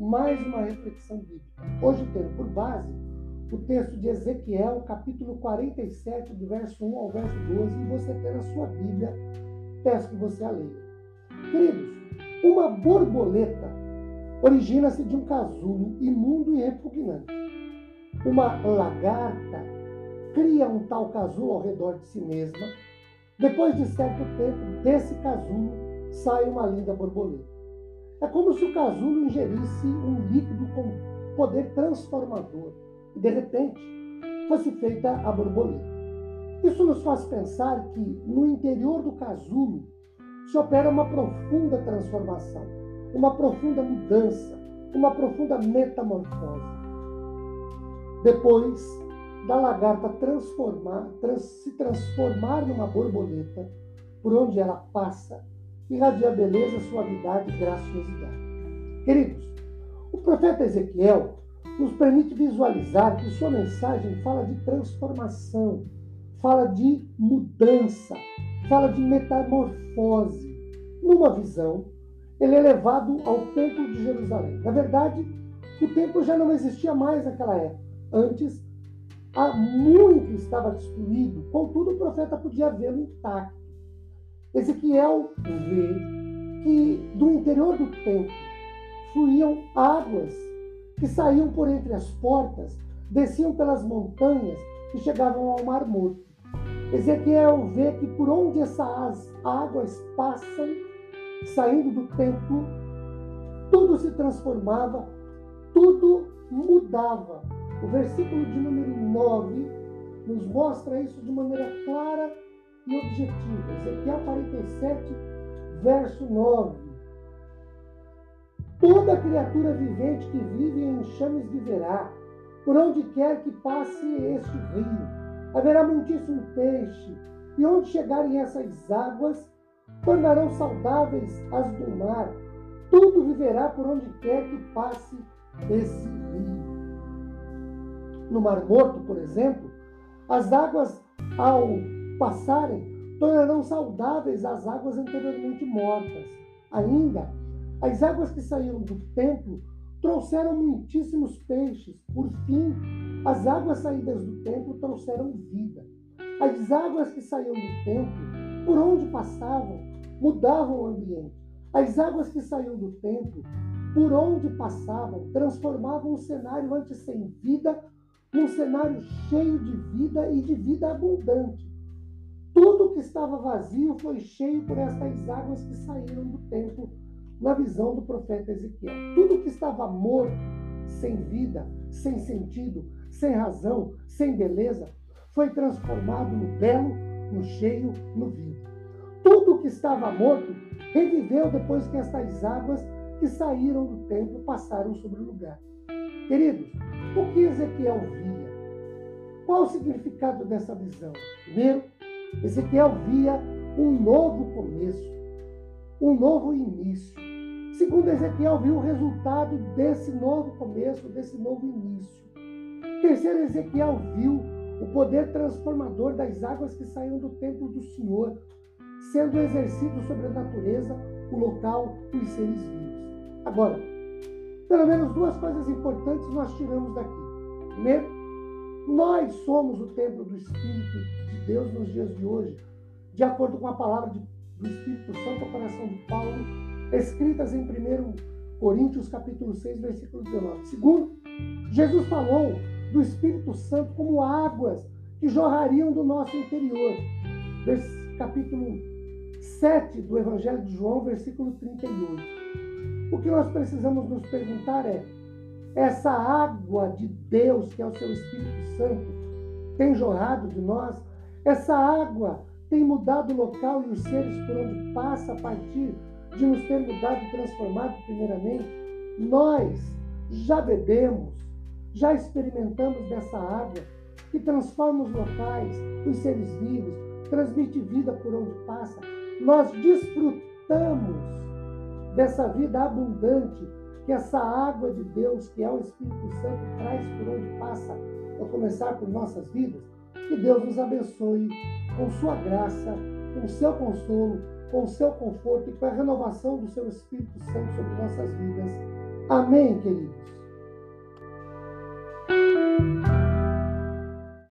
mais uma reflexão bíblica. Hoje tendo por base o texto de Ezequiel, capítulo 47, do verso 1 ao verso 12, e você tem na sua Bíblia, peço que você a leia. Queridos, uma borboleta origina-se de um casulo imundo e repugnante. Uma lagarta cria um tal casulo ao redor de si mesma. Depois de certo tempo, desse casulo sai uma linda borboleta. É como se o casulo ingerisse um líquido com poder transformador e, de repente, fosse feita a borboleta. Isso nos faz pensar que no interior do casulo se opera uma profunda transformação, uma profunda mudança, uma profunda metamorfose. Depois da lagarta transformar, trans, se transformar numa borboleta, por onde ela passa, irradia beleza, suavidade e graciosidade. Queridos, o profeta Ezequiel nos permite visualizar que sua mensagem fala de transformação, fala de mudança, fala de metamorfose. Numa visão, ele é levado ao Templo de Jerusalém. Na verdade, o templo já não existia mais naquela época. Antes, há muito estava destruído, contudo, o profeta podia vê-lo intacto. Ezequiel vê que do interior do templo fluíam águas que saíam por entre as portas, desciam pelas montanhas e chegavam ao Mar Morto. Ezequiel vê que por onde essas águas passam, saindo do templo, tudo se transformava, tudo mudava. O versículo de número 9 nos mostra isso de maneira clara e objetiva. Ezequiel 47, verso 9. Toda criatura vivente que vive em enxames viverá, por onde quer que passe este rio. Haverá muitíssimo peixe, e onde chegarem essas águas, tornarão saudáveis as do mar. Tudo viverá por onde quer que passe esse rio. No Mar Morto, por exemplo, as águas, ao passarem, tornarão saudáveis as águas anteriormente mortas. Ainda, as águas que saíram do templo trouxeram muitíssimos peixes. Por fim, as águas saídas do templo trouxeram vida. As águas que saíam do templo, por onde passavam, mudavam o ambiente. As águas que saíam do templo, por onde passavam, transformavam o cenário antes sem vida num cenário cheio de vida e de vida abundante. Tudo que estava vazio foi cheio por estas águas que saíram do templo, na visão do profeta Ezequiel. Tudo que estava morto, sem vida, sem sentido, sem razão, sem beleza, foi transformado no belo, no cheio, no vivo. Tudo que estava morto reviveu depois que estas águas que saíram do templo passaram sobre o lugar. Queridos, o que Ezequiel via? Qual o significado dessa visão? Primeiro, Ezequiel via um novo começo, um novo início. Segundo Ezequiel, viu o resultado desse novo começo, desse novo início. Terceiro, Ezequiel viu o poder transformador das águas que saíam do templo do Senhor, sendo exercido sobre a natureza, o local e os seres vivos. Agora, pelo menos duas coisas importantes nós tiramos daqui. Primeiro, nós somos o templo do Espírito Deus nos dias de hoje, de acordo com a palavra de, do Espírito Santo ao coração de Paulo, escritas em 1 Coríntios capítulo 6, versículo 19. Segundo, Jesus falou do Espírito Santo como águas que jorrariam do nosso interior. Vers, capítulo 7 do Evangelho de João, versículo 38. O que nós precisamos nos perguntar é: essa água de Deus, que é o seu Espírito Santo, tem jorrado de nós essa água tem mudado o local e os seres por onde passa a partir de nos ter mudado e transformado primeiramente. Nós já bebemos já experimentamos dessa água que transforma os locais, os seres vivos, transmite vida por onde passa. Nós desfrutamos dessa vida abundante que essa água de Deus, que é o Espírito Santo, traz por onde passa, a começar por nossas vidas. Que Deus nos abençoe com sua graça, com seu consolo, com seu conforto e com a renovação do seu Espírito Santo sobre nossas vidas. Amém, queridos.